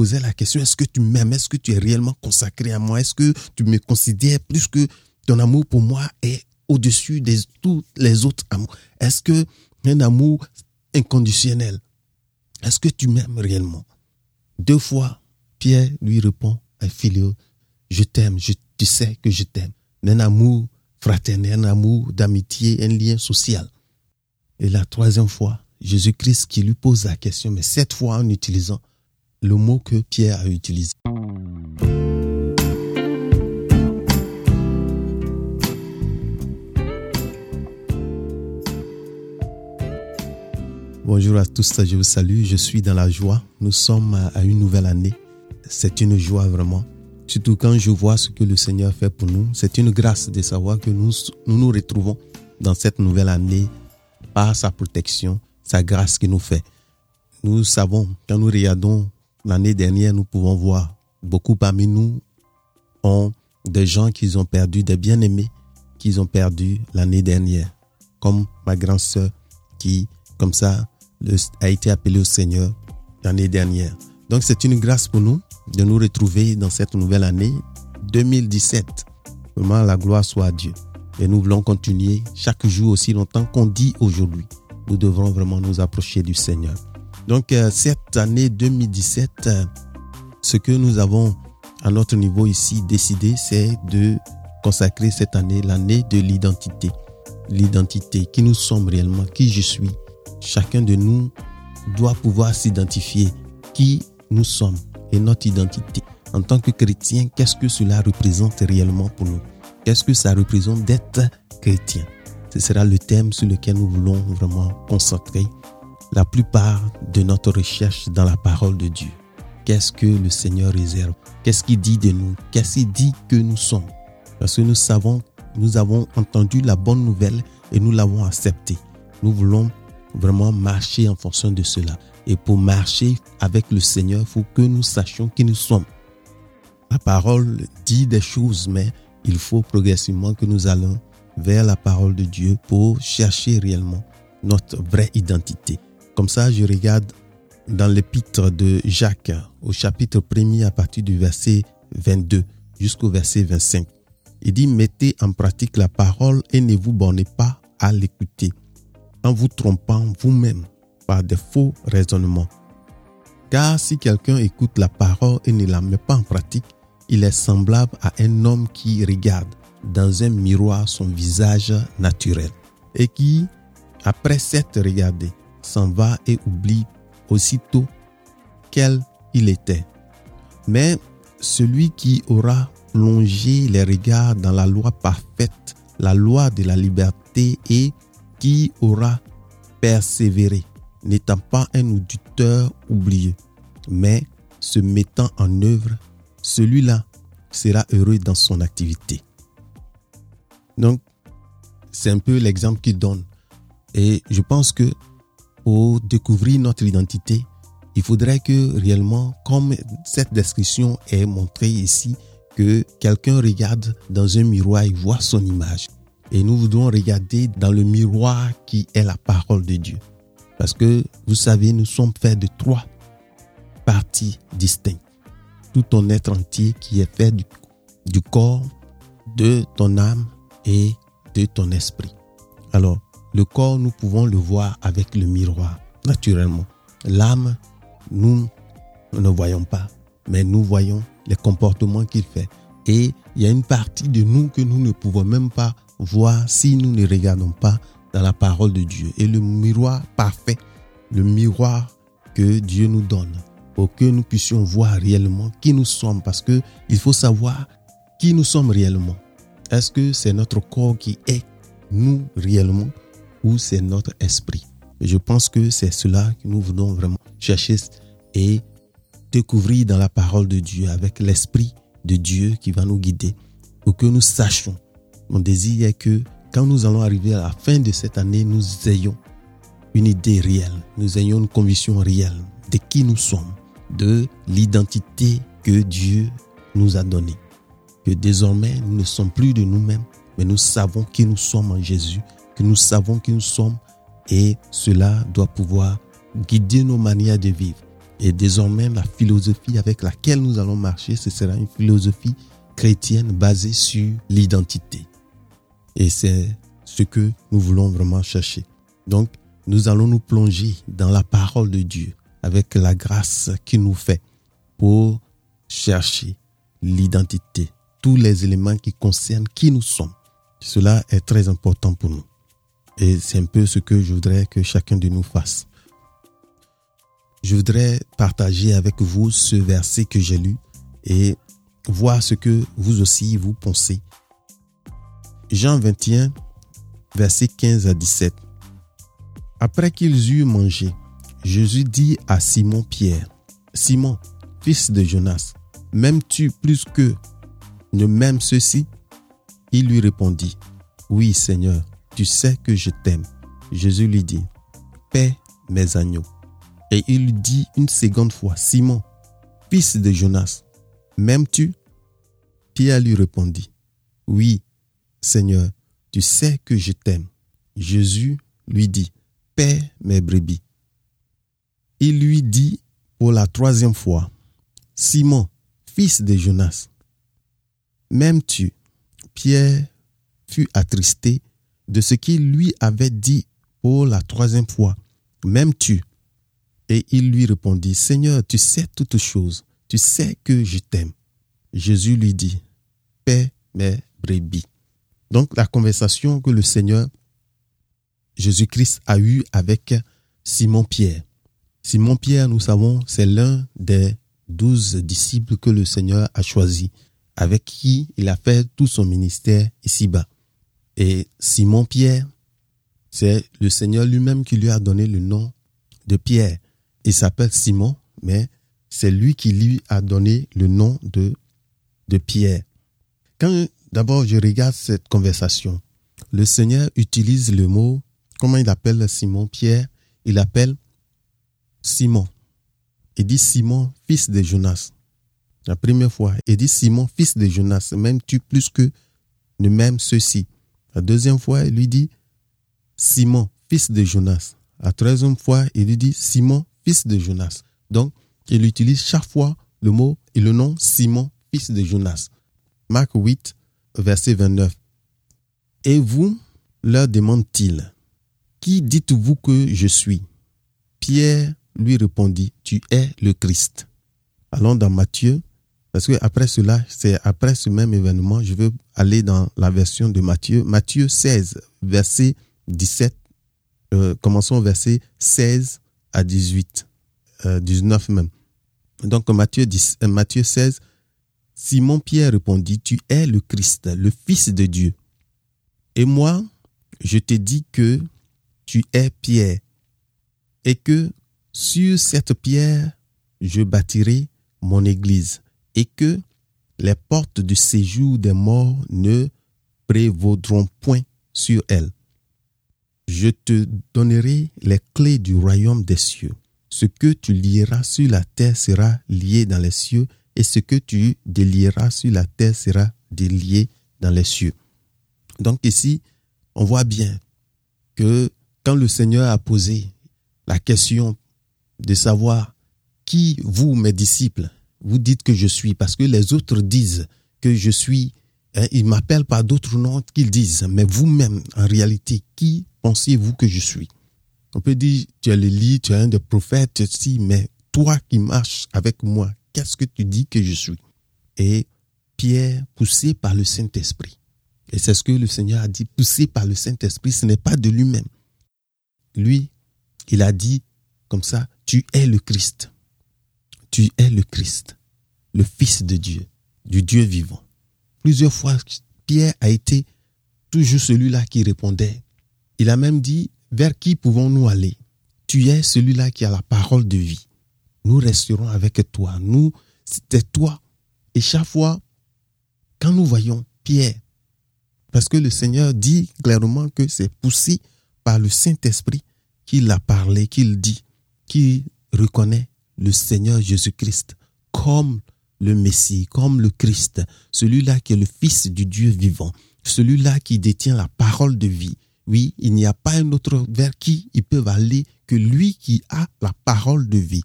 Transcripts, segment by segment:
posais la question, est-ce que tu m'aimes Est-ce que tu es réellement consacré à moi? Est-ce que tu me considères plus que ton amour pour moi est au-dessus de tous les autres amours? Est-ce que un amour inconditionnel Est-ce que tu m'aimes réellement? Deux fois, Pierre lui répond à Philio, je t'aime, tu sais que je t'aime. Un amour fraternel, un amour d'amitié, un lien social. Et la troisième fois, Jésus-Christ qui lui pose la question, mais cette fois en utilisant le mot que Pierre a utilisé. Bonjour à tous, je vous salue, je suis dans la joie. Nous sommes à une nouvelle année. C'est une joie vraiment. Surtout quand je vois ce que le Seigneur fait pour nous. C'est une grâce de savoir que nous, nous retrouvons dans cette nouvelle année par sa protection, sa grâce qui nous fait. Nous savons, quand nous regardons l'année dernière, nous pouvons voir beaucoup parmi nous ont des gens qui ont perdu, des bien-aimés qu'ils ont perdu l'année dernière. Comme ma grande sœur qui, comme ça, a été appelée au Seigneur l'année dernière. Donc c'est une grâce pour nous de nous retrouver dans cette nouvelle année 2017. Vraiment, la gloire soit à Dieu. Et nous voulons continuer chaque jour aussi longtemps qu'on dit aujourd'hui. Nous devrons vraiment nous approcher du Seigneur. Donc euh, cette année 2017, euh, ce que nous avons à notre niveau ici décidé, c'est de consacrer cette année l'année de l'identité. L'identité, qui nous sommes réellement, qui je suis. Chacun de nous doit pouvoir s'identifier qui nous sommes et notre identité. En tant que chrétien, qu'est-ce que cela représente réellement pour nous? Qu'est-ce que ça représente d'être chrétien? Ce sera le thème sur lequel nous voulons vraiment concentrer la plupart de notre recherche dans la parole de Dieu. Qu'est-ce que le Seigneur réserve? Qu'est-ce qu'il dit de nous? Qu'est-ce qu'il dit que nous sommes? Parce que nous savons, nous avons entendu la bonne nouvelle et nous l'avons acceptée. Nous voulons vraiment marcher en fonction de cela. Et pour marcher avec le Seigneur, il faut que nous sachions qui nous sommes. La parole dit des choses, mais il faut progressivement que nous allons vers la parole de Dieu pour chercher réellement notre vraie identité. Comme ça, je regarde dans l'épître de Jacques au chapitre 1 à partir du verset 22 jusqu'au verset 25. Il dit, mettez en pratique la parole et ne vous bornez pas à l'écouter en vous trompant vous-même par des faux raisonnements. Car si quelqu'un écoute la parole et ne la met pas en pratique, il est semblable à un homme qui regarde dans un miroir son visage naturel et qui, après s'être regardé, s'en va et oublie aussitôt quel il était. Mais celui qui aura plongé les regards dans la loi parfaite, la loi de la liberté et qui aura persévéré, n'étant pas un auditeur oublié, mais se mettant en œuvre, celui-là sera heureux dans son activité. Donc, c'est un peu l'exemple qu'il donne. Et je pense que pour découvrir notre identité, il faudrait que réellement, comme cette description est montrée ici, que quelqu'un regarde dans un miroir et voit son image. Et nous voudrons regarder dans le miroir qui est la parole de Dieu. Parce que, vous savez, nous sommes faits de trois parties distinctes. Tout ton être entier qui est fait du, du corps, de ton âme et de ton esprit. Alors, le corps, nous pouvons le voir avec le miroir, naturellement. L'âme, nous ne voyons pas, mais nous voyons les comportements qu'il fait. Et il y a une partie de nous que nous ne pouvons même pas voir si nous ne regardons pas dans la parole de Dieu. Et le miroir parfait, le miroir que Dieu nous donne pour que nous puissions voir réellement qui nous sommes. Parce que il faut savoir qui nous sommes réellement. Est-ce que c'est notre corps qui est nous réellement? Ou c'est notre esprit Je pense que c'est cela que nous voulons vraiment chercher et découvrir dans la parole de Dieu avec l'esprit de Dieu qui va nous guider pour que nous sachions mon désir est que quand nous allons arriver à la fin de cette année, nous ayons une idée réelle, nous ayons une conviction réelle de qui nous sommes, de l'identité que Dieu nous a donnée. Que désormais, nous ne sommes plus de nous-mêmes, mais nous savons qui nous sommes en Jésus, nous savons qui nous sommes et cela doit pouvoir guider nos manières de vivre. Et désormais, la philosophie avec laquelle nous allons marcher, ce sera une philosophie chrétienne basée sur l'identité. Et c'est ce que nous voulons vraiment chercher. Donc, nous allons nous plonger dans la parole de Dieu avec la grâce qu'il nous fait pour chercher l'identité, tous les éléments qui concernent qui nous sommes. Cela est très important pour nous. Et c'est un peu ce que je voudrais que chacun de nous fasse. Je voudrais partager avec vous ce verset que j'ai lu et voir ce que vous aussi vous pensez. Jean 21, verset 15 à 17. Après qu'ils eurent mangé, Jésus dit à Simon Pierre, Simon, fils de Jonas, m'aimes-tu plus que ne m'aime ceci? Il lui répondit, Oui Seigneur, tu sais que je t'aime. Jésus lui dit, Paix mes agneaux. Et il lui dit une seconde fois, Simon, fils de Jonas, m'aimes-tu? Pierre lui répondit, Oui Seigneur, tu sais que je t'aime. Jésus lui dit, Paix mes brebis. Il lui dit pour la troisième fois, Simon, fils de Jonas, m'aimes-tu? Pierre fut attristé de ce qu'il lui avait dit pour la troisième fois, m'aimes-tu? Et il lui répondit, Seigneur, tu sais toutes choses, tu sais que je t'aime. Jésus lui dit, Paix mes brebis. Donc la conversation que le Seigneur Jésus-Christ a eue avec Simon-Pierre. Simon-Pierre, nous savons, c'est l'un des douze disciples que le Seigneur a choisi, avec qui il a fait tout son ministère ici-bas. Et Simon-Pierre, c'est le Seigneur lui-même qui lui a donné le nom de Pierre. Il s'appelle Simon, mais c'est lui qui lui a donné le nom de, de Pierre. Quand d'abord je regarde cette conversation, le Seigneur utilise le mot, comment il appelle Simon-Pierre Il appelle Simon. Il dit Simon, fils de Jonas. La première fois, il dit Simon, fils de Jonas, m'aimes-tu plus que ne m'aime ceci La deuxième fois, il lui dit Simon, fils de Jonas. La troisième fois, il lui dit Simon, fils de Jonas. Donc, il utilise chaque fois le mot et le nom Simon, fils de Jonas. Marc 8, verset 29. Et vous, leur demande-t-il, qui dites-vous que je suis? Pierre lui répondit, tu es le Christ. Allons dans Matthieu, parce que après cela, c'est après ce même événement, je veux aller dans la version de Matthieu. Matthieu 16, verset 17, euh, commençons verset 16 à 18, 19 euh, même. Donc Matthieu, 10, euh, Matthieu 16, Simon-Pierre répondit, tu es le Christ, le Fils de Dieu. Et moi, je te dis que tu es Pierre, et que sur cette pierre, je bâtirai mon église, et que les portes du séjour des morts ne prévaudront point sur elle. Je te donnerai les clés du royaume des cieux. Ce que tu lieras sur la terre sera lié dans les cieux, et ce que tu délieras sur la terre sera délié dans les cieux. Donc ici, on voit bien que quand le Seigneur a posé la question de savoir qui vous, mes disciples, vous dites que je suis, parce que les autres disent que je suis, hein, ils m'appellent par d'autres noms qu'ils disent, mais vous-même, en réalité, qui pensez-vous que je suis? On peut dire, tu es le lit, tu es un des prophètes, si, mais toi qui marches avec moi, qu'est-ce que tu dis que je suis? Et Pierre, poussé par le Saint-Esprit, et c'est ce que le Seigneur a dit, poussé par le Saint-Esprit, ce n'est pas de lui-même. Lui, il a dit comme ça, tu es le Christ. Tu es le Christ, le Fils de Dieu, du Dieu vivant. Plusieurs fois, Pierre a été toujours celui-là qui répondait. Il a même dit, vers qui pouvons-nous aller? Tu es celui-là qui a la parole de vie. Nous resterons avec toi. Nous, c'est toi. Et chaque fois, quand nous voyons Pierre, parce que le Seigneur dit clairement que c'est poussé par le Saint-Esprit qu'il a parlé, qu'il dit qui reconnaît le Seigneur Jésus-Christ comme le Messie, comme le Christ, celui-là qui est le Fils du Dieu vivant, celui-là qui détient la parole de vie. Oui, il n'y a pas un autre vers qui ils peuvent aller que lui qui a la parole de vie.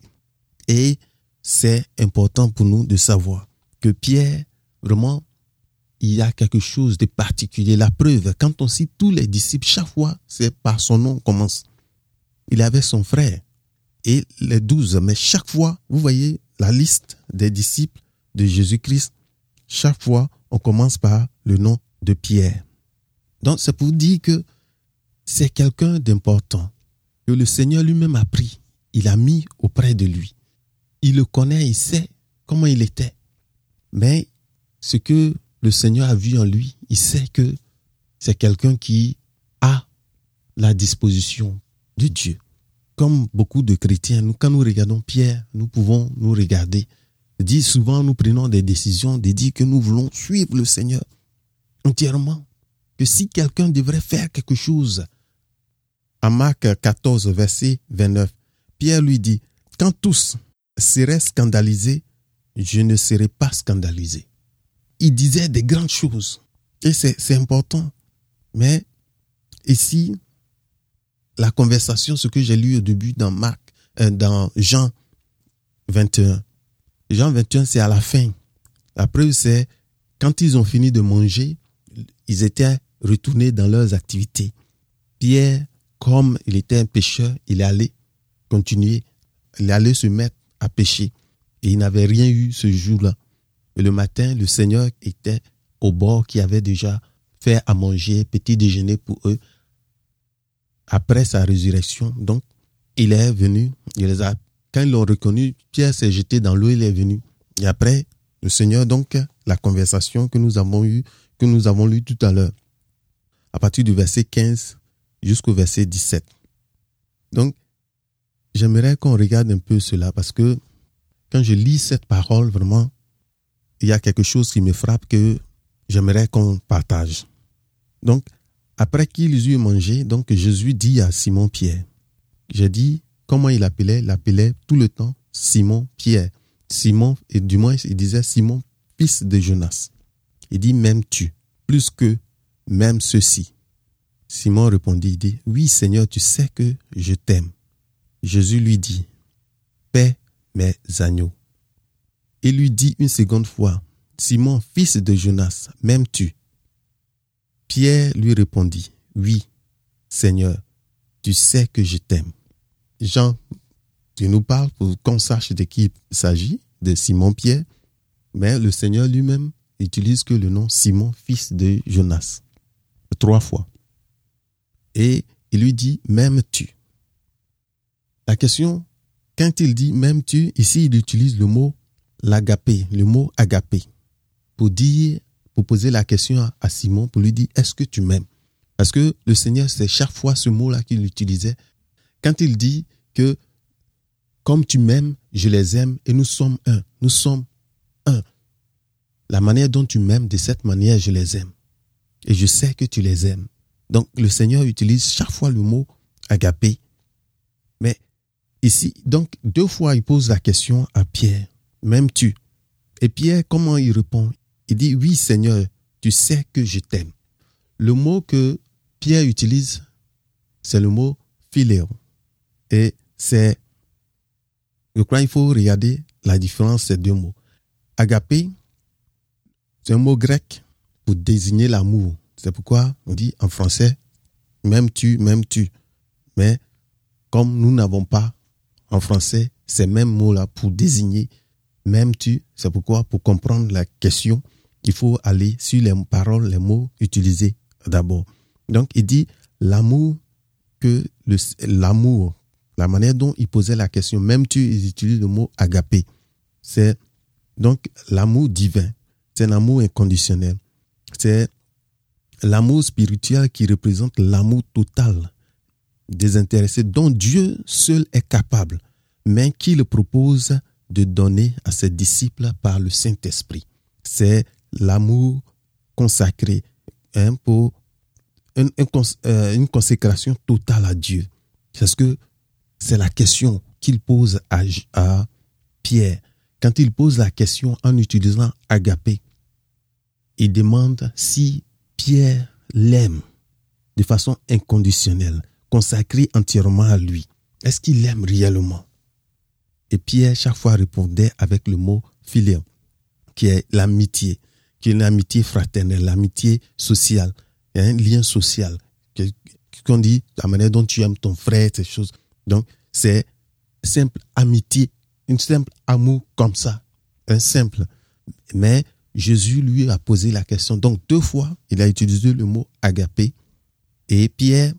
Et c'est important pour nous de savoir que Pierre, vraiment, il y a quelque chose de particulier. La preuve, quand on cite tous les disciples, chaque fois, c'est par son nom qu'on commence. Il avait son frère et les douze, mais chaque fois, vous voyez la liste des disciples de Jésus-Christ, chaque fois, on commence par le nom de Pierre. Donc, c'est pour dire que c'est quelqu'un d'important que le Seigneur lui-même a pris, il a mis auprès de lui. Il le connaît, il sait comment il était. Mais ce que le Seigneur a vu en lui, il sait que c'est quelqu'un qui a la disposition de Dieu. Comme beaucoup de chrétiens, quand nous regardons Pierre, nous pouvons nous regarder. Dit souvent, nous prenons des décisions de dire que nous voulons suivre le Seigneur entièrement. Que si quelqu'un devrait faire quelque chose, en Marc 14, verset 29, Pierre lui dit, quand tous seraient scandalisés, je ne serai pas scandalisé. Il disait des grandes choses. Et c'est important. Mais ici, la conversation, ce que j'ai lu au début dans Marc, euh, dans Jean 21. Jean 21, c'est à la fin. La preuve, c'est quand ils ont fini de manger, ils étaient retournés dans leurs activités. Pierre, comme il était un pêcheur, il allait continuer, il allait se mettre à pêcher. Et il n'avait rien eu ce jour-là. Le matin, le Seigneur était au bord qui avait déjà fait à manger, petit déjeuner pour eux. Après sa résurrection, donc, il est venu, il les a, quand ils l'ont reconnu, Pierre s'est jeté dans l'eau, il est venu. Et après, le Seigneur, donc, la conversation que nous avons eue, que nous avons lue tout à l'heure, à partir du verset 15 jusqu'au verset 17. Donc, j'aimerais qu'on regarde un peu cela parce que quand je lis cette parole, vraiment, il y a quelque chose qui me frappe que j'aimerais qu'on partage. Donc, après qu'ils eurent mangé, donc Jésus dit à Simon Pierre, j'ai dit comment il appelait, il appelait tout le temps Simon Pierre. Simon, et du moins il disait Simon, fils de Jonas. Il dit même tu, plus que même ceci? Simon répondit, il dit, oui Seigneur, tu sais que je t'aime. Jésus lui dit, paix mes agneaux. Il lui dit une seconde fois, Simon, fils de Jonas, m'aimes-tu Pierre lui répondit, oui, Seigneur, tu sais que je t'aime. Jean, tu nous parles pour qu'on sache de qui il s'agit, de Simon Pierre, mais le Seigneur lui-même utilise que le nom Simon, fils de Jonas, trois fois. Et il lui dit, m'aimes-tu? La question, quand il dit m'aimes-tu, ici il utilise le mot l'agapé, le mot agapé, pour dire, pour poser la question à Simon, pour lui dire, est-ce que tu m'aimes? Parce que le Seigneur, c'est chaque fois ce mot-là qu'il utilisait. Quand il dit que, comme tu m'aimes, je les aime et nous sommes un, nous sommes un. La manière dont tu m'aimes, de cette manière, je les aime. Et je sais que tu les aimes. Donc le Seigneur utilise chaque fois le mot agapé. Mais ici, donc deux fois, il pose la question à Pierre, m'aimes-tu? Et Pierre, comment il répond? Il dit, oui Seigneur, tu sais que je t'aime. Le mot que Pierre utilise, c'est le mot philéo. Et c'est, je crois qu'il faut regarder la différence de ces deux mots. Agapé, c'est un mot grec pour désigner l'amour. C'est pourquoi on dit en français, même tu, même tu. Mais comme nous n'avons pas en français ces mêmes mots-là pour désigner même tu, c'est pourquoi pour comprendre la question, il faut aller sur les paroles, les mots utilisés d'abord. Donc il dit l'amour que l'amour, la manière dont il posait la question, même tu, ils utilisent le mot agapé. C'est donc l'amour divin, c'est un amour inconditionnel. C'est l'amour spirituel qui représente l'amour total, désintéressé, dont Dieu seul est capable, mais qu'il propose de donner à ses disciples par le Saint-Esprit. C'est l'amour consacré hein, pour une, euh, une, consécration totale à Dieu. C'est ce que c'est la question qu'il pose à, Pierre. Quand il pose la question en utilisant agapé, il demande si Pierre l'aime de façon inconditionnelle, consacrée entièrement à lui. Est-ce qu'il l'aime réellement? Et Pierre, chaque fois, répondait avec le mot philéon, qui est l'amitié, qui une amitié fraternelle, l'amitié sociale, un lien social, qu'on dit la manière dont tu aimes ton frère, ces choses. Donc, c'est simple amitié, une simple amour comme ça, un simple. Mais Jésus lui a posé la question. Donc, deux fois, il a utilisé le mot agapé et Pierre,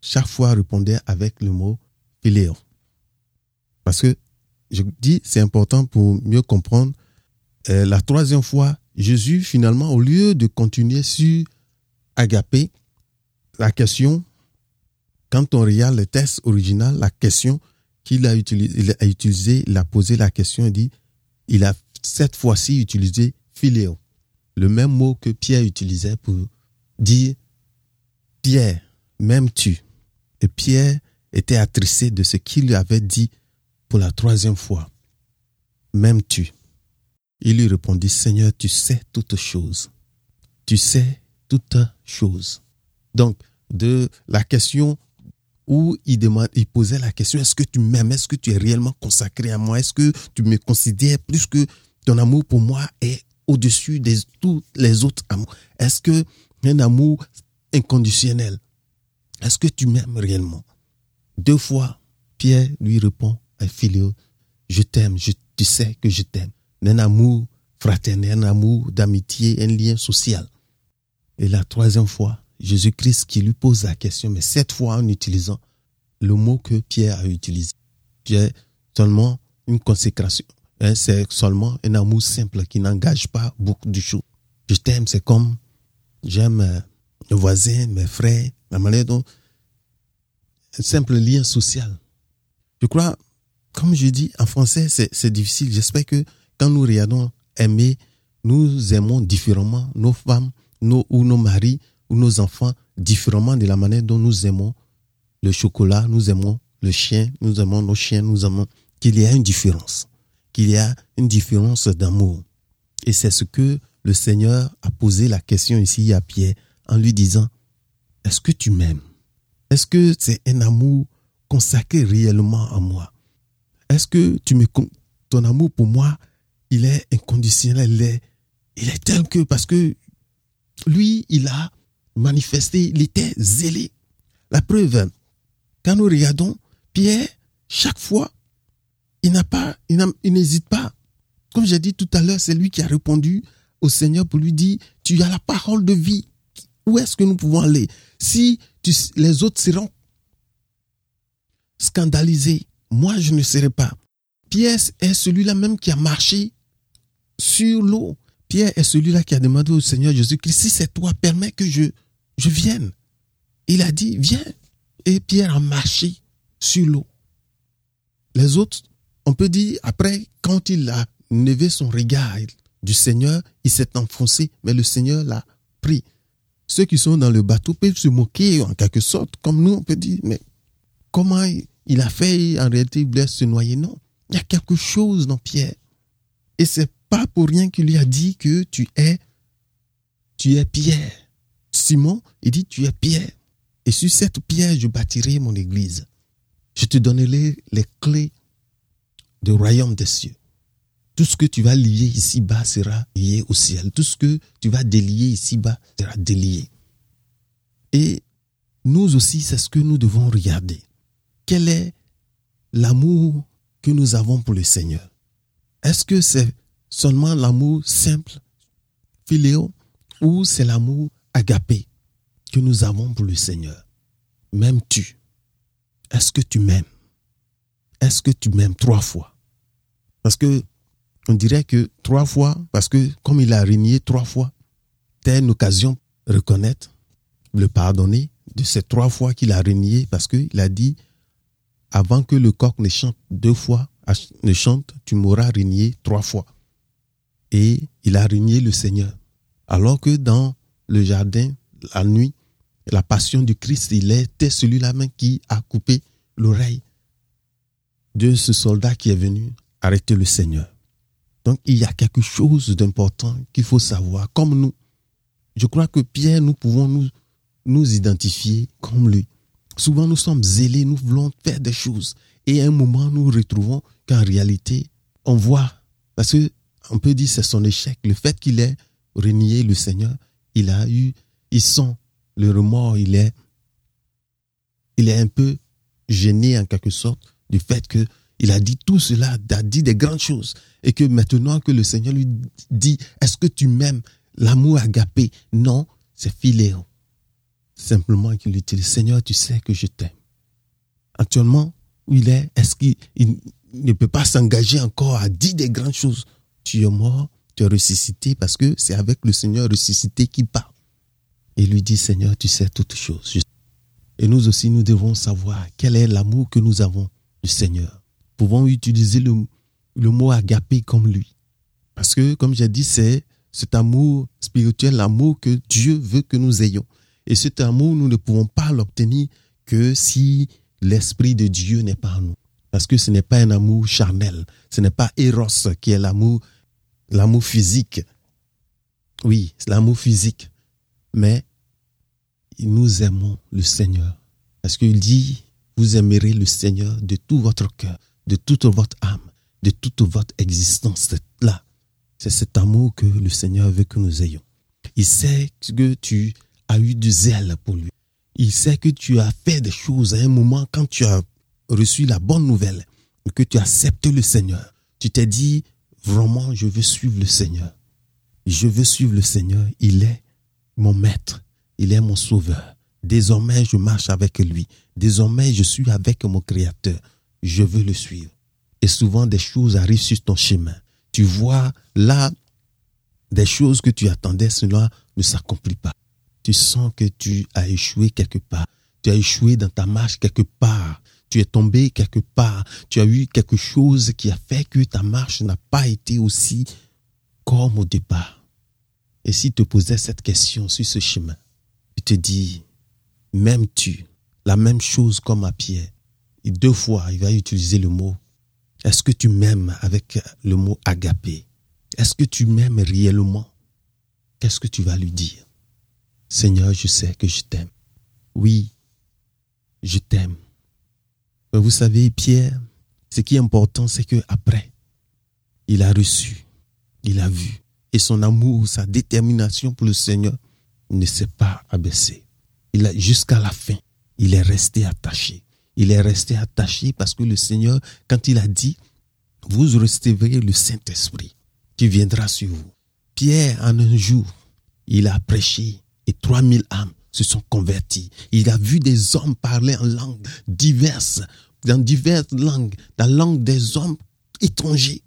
chaque fois, répondait avec le mot philéon. Parce que, je dis, c'est important pour mieux comprendre. Euh, la troisième fois, Jésus, finalement, au lieu de continuer sur agapé, la question, quand on regarde le texte original, la question qu'il a utilisé, il a utilisé, il posé la question, il dit, il a cette fois-ci utilisé philéo, le même mot que Pierre utilisait pour dire Pierre, m'aimes-tu? Et Pierre était attristé de ce qu'il lui avait dit pour la troisième fois. M'aimes-tu? Il lui répondit, Seigneur, tu sais toutes choses. Tu sais toutes choses. Donc, de la question où il, posait la question, est-ce que tu m'aimes? Est-ce que tu es réellement consacré à moi? Est-ce que tu me considères plus que ton amour pour moi est au-dessus de tous les autres amours? Est-ce que un amour inconditionnel Est-ce que tu m'aimes réellement? Deux fois, Pierre lui répond à Philéo, je t'aime, tu sais que je t'aime. Un amour fraternel, un amour d'amitié, un lien social. Et la troisième fois, Jésus-Christ qui lui pose la question, mais cette fois en utilisant le mot que Pierre a utilisé. Pierre, seulement une consécration. Hein, c'est seulement un amour simple qui n'engage pas beaucoup de choses. Je t'aime, c'est comme j'aime euh, le voisin, mes frères, la manière dont un simple lien social. Je crois, comme je dis en français, c'est difficile. J'espère que quand nous regardons aimer, nous aimons différemment nos femmes nos, ou nos maris ou nos enfants différemment de la manière dont nous aimons le chocolat, nous aimons le chien, nous aimons nos chiens, nous aimons qu'il y a une différence, qu'il y a une différence d'amour. Et c'est ce que le Seigneur a posé la question ici à Pierre en lui disant, est-ce que tu m'aimes? Est-ce que c'est un amour consacré réellement à moi? Est-ce que tu me, ton amour pour moi, il est inconditionnel, il est, tel que, parce que lui, il a manifesté, il était zélé. La preuve, quand nous regardons Pierre, chaque fois, il n'a pas, il n'hésite pas. Comme j'ai dit tout à l'heure, c'est lui qui a répondu au Seigneur pour lui dire, tu as la parole de vie. Où est-ce que nous pouvons aller? Si les autres seront scandalisés, moi je ne serai pas. Pierre est celui-là même qui a marché sur l'eau. Pierre est celui-là qui a demandé au Seigneur Jésus-Christ, si c'est toi, permets que je, je vienne. Il a dit, viens. Et Pierre a marché sur l'eau. Les autres, on peut dire, après, quand il a levé son regard du Seigneur, il s'est enfoncé, mais le Seigneur l'a pris. Ceux qui sont dans le bateau peuvent se moquer en quelque sorte, comme nous, on peut dire, mais comment il a fait, en réalité, il voulait se noyer? Non, il y a quelque chose dans Pierre. Et c'est pas pour rien qu'il lui a dit que tu es, tu es Pierre. Simon, il dit, tu es Pierre. Et sur cette pierre, je bâtirai mon église. Je te donnerai les clés du royaume des cieux. Tout ce que tu vas lier ici-bas sera lié au ciel. Tout ce que tu vas délier ici-bas sera délié. Et nous aussi, c'est ce que nous devons regarder. Quel est l'amour que nous avons pour le Seigneur? Est-ce que c'est seulement l'amour simple, philéo, ou c'est l'amour agapé que nous avons pour le Seigneur. M'aimes-tu Est-ce que tu m'aimes? Est-ce que tu m'aimes trois fois? Parce que on dirait que trois fois, parce que comme il a régné trois fois, c'est une occasion de reconnaître, le pardonner de ces trois fois qu'il a régné, parce qu'il a dit, avant que le coq ne chante deux fois, ne chante, tu m'auras régné trois fois. Et il a régné le Seigneur. Alors que dans le jardin, la nuit, la passion du Christ, il était celui-là même qui a coupé l'oreille de ce soldat qui est venu arrêter le Seigneur. Donc il y a quelque chose d'important qu'il faut savoir, comme nous. Je crois que Pierre, nous pouvons nous, nous identifier comme lui. Souvent nous sommes zélés, nous voulons faire des choses. Et à un moment, nous retrouvons qu'en réalité, on voit, parce que on peut dire c'est son échec, le fait qu'il ait renié le Seigneur, il a eu, il sent le remords, il est, il est un peu gêné en quelque sorte du fait que il a dit tout cela, a dit des grandes choses, et que maintenant que le Seigneur lui dit, est-ce que tu m'aimes? L'amour agapé, non, c'est philéon. Simplement qu'il lui dit, Seigneur, tu sais que je t'aime. Actuellement, où il est, est-ce qu'il ne peut pas s'engager encore à dire des grandes choses? Tu es mort, tu es ressuscité, parce que c'est avec le Seigneur ressuscité qu'il parle. Et lui dit, Seigneur, tu sais toutes choses. Et nous aussi, nous devons savoir quel est l'amour que nous avons du Seigneur. Pouvons utiliser le, le mot agapé comme lui. Parce que, comme j'ai dit, c'est cet amour spirituel, l'amour que Dieu veut que nous ayons. Et cet amour, nous ne pouvons pas l'obtenir que si l'Esprit de Dieu n'est pas en nous. Parce que ce n'est pas un amour charnel, ce n'est pas Eros qui est l'amour, l'amour physique. Oui, c'est l'amour physique. Mais nous aimons le Seigneur. Parce qu'il dit, vous aimerez le Seigneur de tout votre cœur, de toute votre âme, de toute votre existence. C'est là. C'est cet amour que le Seigneur veut que nous ayons. Il sait que tu as eu du zèle pour lui. Il sait que tu as fait des choses à un moment quand tu as reçu la bonne nouvelle, que tu as accepté le Seigneur. Tu t'es dit, vraiment, je veux suivre le Seigneur. Je veux suivre le Seigneur. Il est mon maître. Il est mon sauveur. Désormais, je marche avec lui. Désormais, je suis avec mon Créateur. Je veux le suivre. Et souvent, des choses arrivent sur ton chemin. Tu vois là des choses que tu attendais, cela ne s'accomplit pas. Tu sens que tu as échoué quelque part. Tu as échoué dans ta marche quelque part. Tu es tombé quelque part. Tu as eu quelque chose qui a fait que ta marche n'a pas été aussi comme au départ. Et si te posais cette question sur ce chemin, tu te dis, m'aimes-tu? La même chose comme à Pierre Et deux fois, il va utiliser le mot. Est-ce que tu m'aimes avec le mot agapé? Est-ce que tu m'aimes réellement? Qu'est-ce que tu vas lui dire? Seigneur, je sais que je t'aime. Oui, je t'aime. Mais vous savez, Pierre, ce qui est important, c'est que après, il a reçu, il a vu, et son amour, sa détermination pour le Seigneur ne s'est pas abaissé. Il a, jusqu'à la fin, il est resté attaché. Il est resté attaché parce que le Seigneur, quand il a dit, vous recevrez le Saint-Esprit qui viendra sur vous. Pierre, en un jour, il a prêché et 3000 âmes se sont converties. Il a vu des hommes parler en langues diverses, dans diverses langues, la langue des hommes étrangers.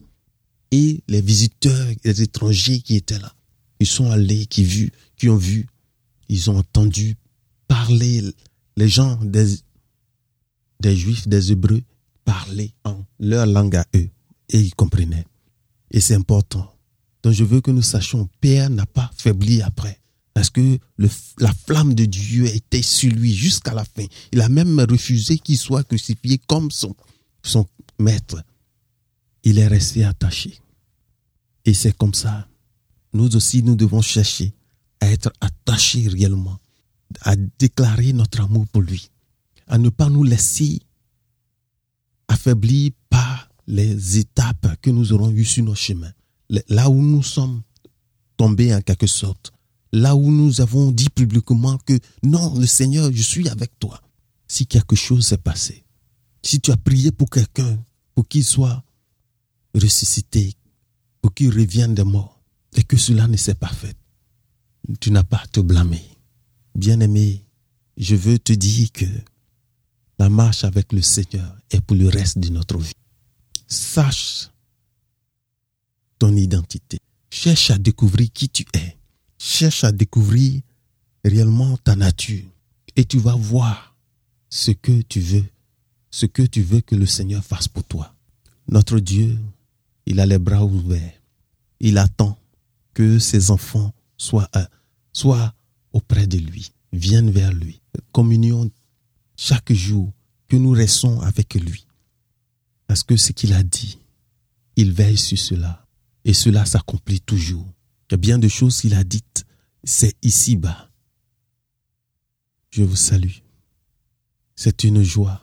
Et les visiteurs, les étrangers qui étaient là, ils sont allés, qui, vu, qui ont vu, ils ont entendu parler les gens des, des Juifs, des Hébreux, parler en leur langue à eux. Et ils comprenaient. Et c'est important. Donc je veux que nous sachions, Pierre n'a pas faibli après. Parce que la flamme de Dieu était sur lui jusqu'à la fin. Il a même refusé qu'il soit crucifié comme son, son maître. Il est resté attaché. Et c'est comme ça. Nous aussi, nous devons chercher à être attachés réellement, à déclarer notre amour pour lui, à ne pas nous laisser affaiblir par les étapes que nous aurons eues sur nos chemins. Là où nous sommes tombés en quelque sorte, là où nous avons dit publiquement que non, le Seigneur, je suis avec toi. Si quelque chose s'est passé, si tu as prié pour quelqu'un, pour qu'il soit ressuscité, pour qu'il revienne des morts, et que cela ne s'est pas fait, tu n'as pas à te blâmer. Bien-aimé, je veux te dire que la marche avec le Seigneur est pour le reste de notre vie. Sache ton identité. Cherche à découvrir qui tu es. Cherche à découvrir réellement ta nature et tu vas voir ce que tu veux, ce que tu veux que le Seigneur fasse pour toi. Notre Dieu, il a les bras ouverts. Il attend que ses enfants soient, soient auprès de lui, viennent vers lui. Communion chaque jour que nous restons avec lui. Parce que ce qu'il a dit, il veille sur cela. Et cela s'accomplit toujours. Il y a bien de choses qu'il a dites. C'est ici-bas. Je vous salue. C'est une joie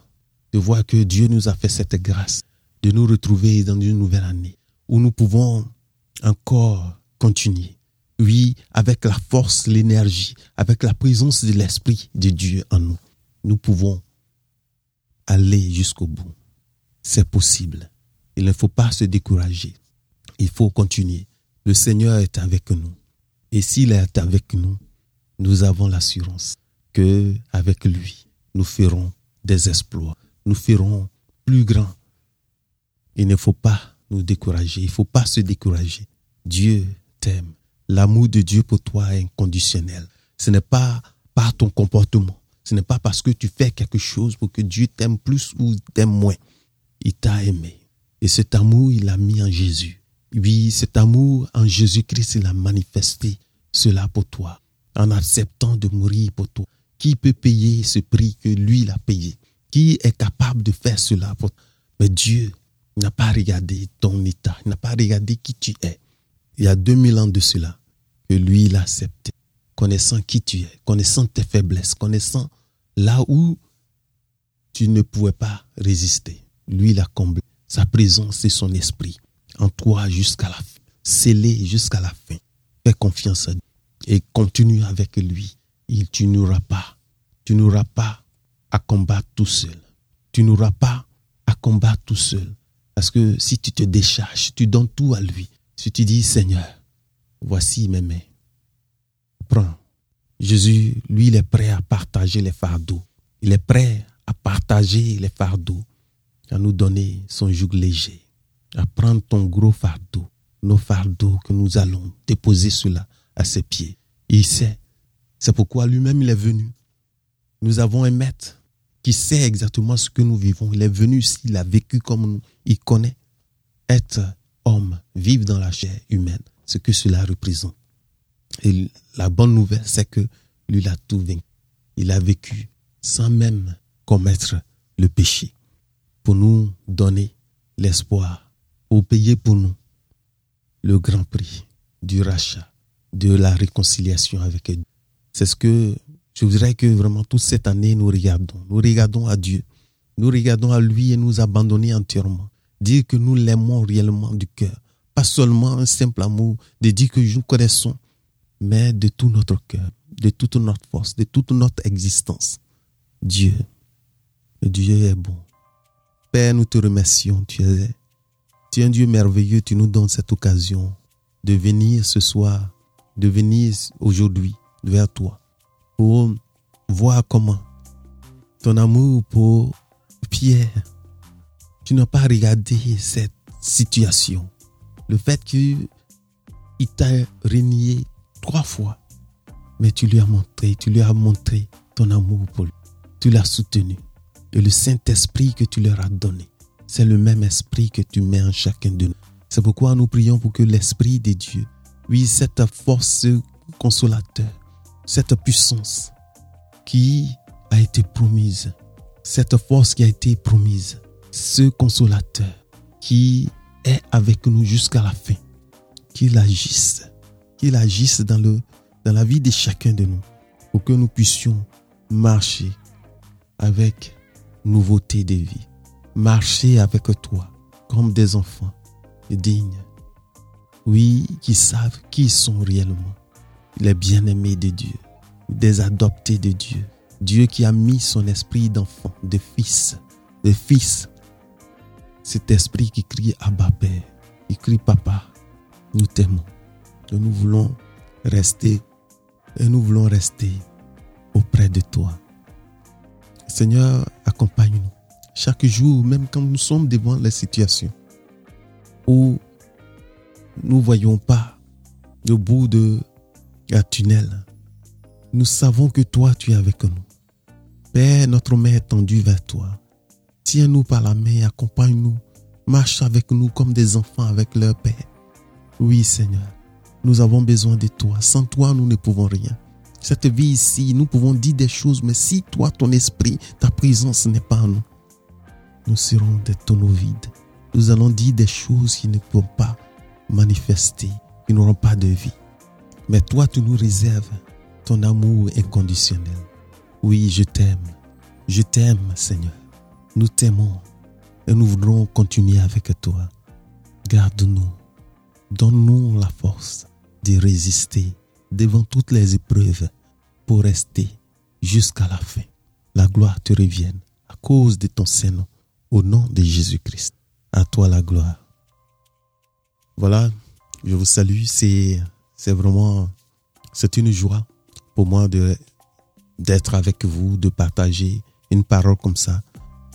de voir que Dieu nous a fait cette grâce de nous retrouver dans une nouvelle année où nous pouvons encore continuer. Oui, avec la force, l'énergie, avec la présence de l'Esprit de Dieu en nous, nous pouvons aller jusqu'au bout. C'est possible. Il ne faut pas se décourager. Il faut continuer. Le Seigneur est avec nous. Et s'il est avec nous, nous avons l'assurance que avec lui, nous ferons des exploits. Nous ferons plus grand. Il ne faut pas nous décourager. Il ne faut pas se décourager. Dieu t'aime. L'amour de Dieu pour toi est inconditionnel. Ce n'est pas par ton comportement. Ce n'est pas parce que tu fais quelque chose pour que Dieu t'aime plus ou t'aime moins. Il t'a aimé. Et cet amour, il l'a mis en Jésus. Oui, cet amour en Jésus-Christ, il a manifesté cela pour toi, en acceptant de mourir pour toi. Qui peut payer ce prix que lui, a payé? Qui est capable de faire cela pour toi? Mais Dieu n'a pas regardé ton état, n'a pas regardé qui tu es. Il y a 2000 ans de cela, que lui, il a accepté, connaissant qui tu es, connaissant tes faiblesses, connaissant là où tu ne pouvais pas résister. Lui, il a comblé sa présence et son esprit toi jusqu'à la fin, scellé jusqu'à la fin. Fais confiance à Dieu et continue avec lui. Il, tu n'auras pas, tu n'auras pas à combattre tout seul. Tu n'auras pas à combattre tout seul. Parce que si tu te décharges, tu donnes tout à lui. Si tu dis, Seigneur, voici mes mains, prends. Jésus, lui, il est prêt à partager les fardeaux. Il est prêt à partager les fardeaux, à nous donner son joug léger, à prendre ton gros fardeau, nos fardeaux que nous allons déposer cela à ses pieds. Il sait. C'est pourquoi lui-même il est venu. Nous avons un maître qui sait exactement ce que nous vivons. Il est venu ici, il a vécu comme nous. Il connaît être homme, vivre dans la chair humaine, ce que cela représente. Et la bonne nouvelle, c'est que lui, il a tout vaincu. Il a vécu sans même commettre le péché pour nous donner l'espoir, pour payer pour nous le grand prix du rachat, de la réconciliation avec Dieu. C'est ce que je voudrais que vraiment toute cette année nous regardons. Nous regardons à Dieu. Nous regardons à lui et nous abandonner entièrement. Dire que nous l'aimons réellement du cœur. Pas seulement un simple amour de dire que nous connaissons, mais de tout notre cœur, de toute notre force, de toute notre existence. Dieu, Dieu est bon. Père, nous te remercions. Tu es, tu es un Dieu merveilleux. Tu nous donnes cette occasion de venir ce soir, de venir aujourd'hui vers toi pour voir comment ton amour pour Pierre, tu n'as pas regardé cette situation. Le fait qu'il t'a renié trois fois, mais tu lui as montré, tu lui as montré ton amour pour lui. Tu l'as soutenu. Et le Saint-Esprit que tu leur as donné, c'est le même esprit que tu mets en chacun de nous. C'est pourquoi nous prions pour que l'Esprit de Dieu, oui, cette force consolateur, cette puissance qui a été promise, cette force qui a été promise, ce consolateur qui est avec nous jusqu'à la fin, qu'il agisse, qu'il agisse dans, dans la vie de chacun de nous, pour que nous puissions marcher avec nouveauté de vie, marcher avec toi comme des enfants dignes, oui, qui savent qui ils sont réellement, les bien-aimés de Dieu, des adoptés de Dieu, Dieu qui a mis son esprit d'enfant, de fils, de fils, cet esprit qui crie Abba Père, qui crie Papa, nous t'aimons, nous voulons rester, et nous voulons rester auprès de toi. Seigneur, accompagne-nous chaque jour, même quand nous sommes devant les situations où nous ne voyons pas le bout de la tunnel. Nous savons que toi, tu es avec nous. Père, notre main est tendue vers toi. Tiens-nous par la main accompagne-nous. Marche avec nous comme des enfants avec leur Père. Oui, Seigneur, nous avons besoin de toi. Sans toi, nous ne pouvons rien. Cette vie ici, nous pouvons dire des choses, mais si toi, ton esprit, ta présence n'est pas en nous, nous serons des tonneaux vides. Nous allons dire des choses qui ne pourront pas manifester, qui n'auront pas de vie. Mais toi, tu nous réserves ton amour inconditionnel. Oui, je t'aime. Je t'aime, Seigneur. Nous t'aimons et nous voudrons continuer avec toi. Garde-nous. Donne-nous la force de résister devant toutes les épreuves pour rester jusqu'à la fin. La gloire te revienne à cause de ton Saint-Nom, au nom de Jésus-Christ. À toi la gloire. Voilà, je vous salue. C'est, vraiment, c'est une joie pour moi d'être avec vous, de partager une parole comme ça.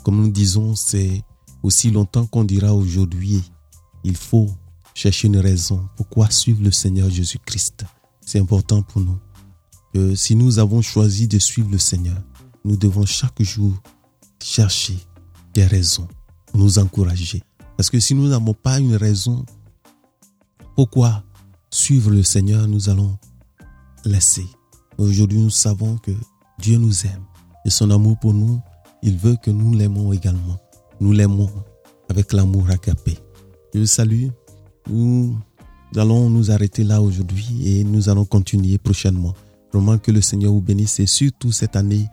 Comme nous disons, c'est aussi longtemps qu'on dira aujourd'hui, il faut chercher une raison. Pourquoi suivre le Seigneur Jésus-Christ C'est important pour nous. Que si nous avons choisi de suivre le Seigneur, nous devons chaque jour chercher des raisons nous encourager. Parce que si nous n'avons pas une raison, pourquoi suivre le Seigneur, nous allons laisser. Aujourd'hui, nous savons que Dieu nous aime et son amour pour nous, il veut que nous l'aimons également. Nous l'aimons avec l'amour agapé. Je vous salue. Nous allons nous arrêter là aujourd'hui et nous allons continuer prochainement. Vraiment que le Seigneur vous bénisse et surtout cette année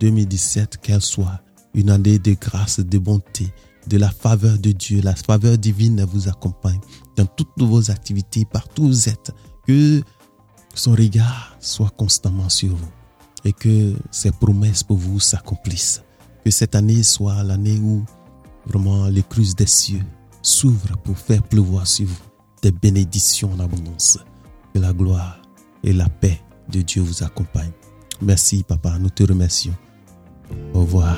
2017, qu'elle soit une année de grâce, de bonté, de la faveur de Dieu. La faveur divine vous accompagne dans toutes vos activités, partout où vous êtes. Que son regard soit constamment sur vous et que ses promesses pour vous s'accomplissent. Que cette année soit l'année où vraiment les crues des cieux s'ouvrent pour faire pleuvoir sur vous des bénédictions en abondance. Que la gloire et la paix de Dieu vous accompagnent. Merci, papa. Nous te remercions. Au revoir.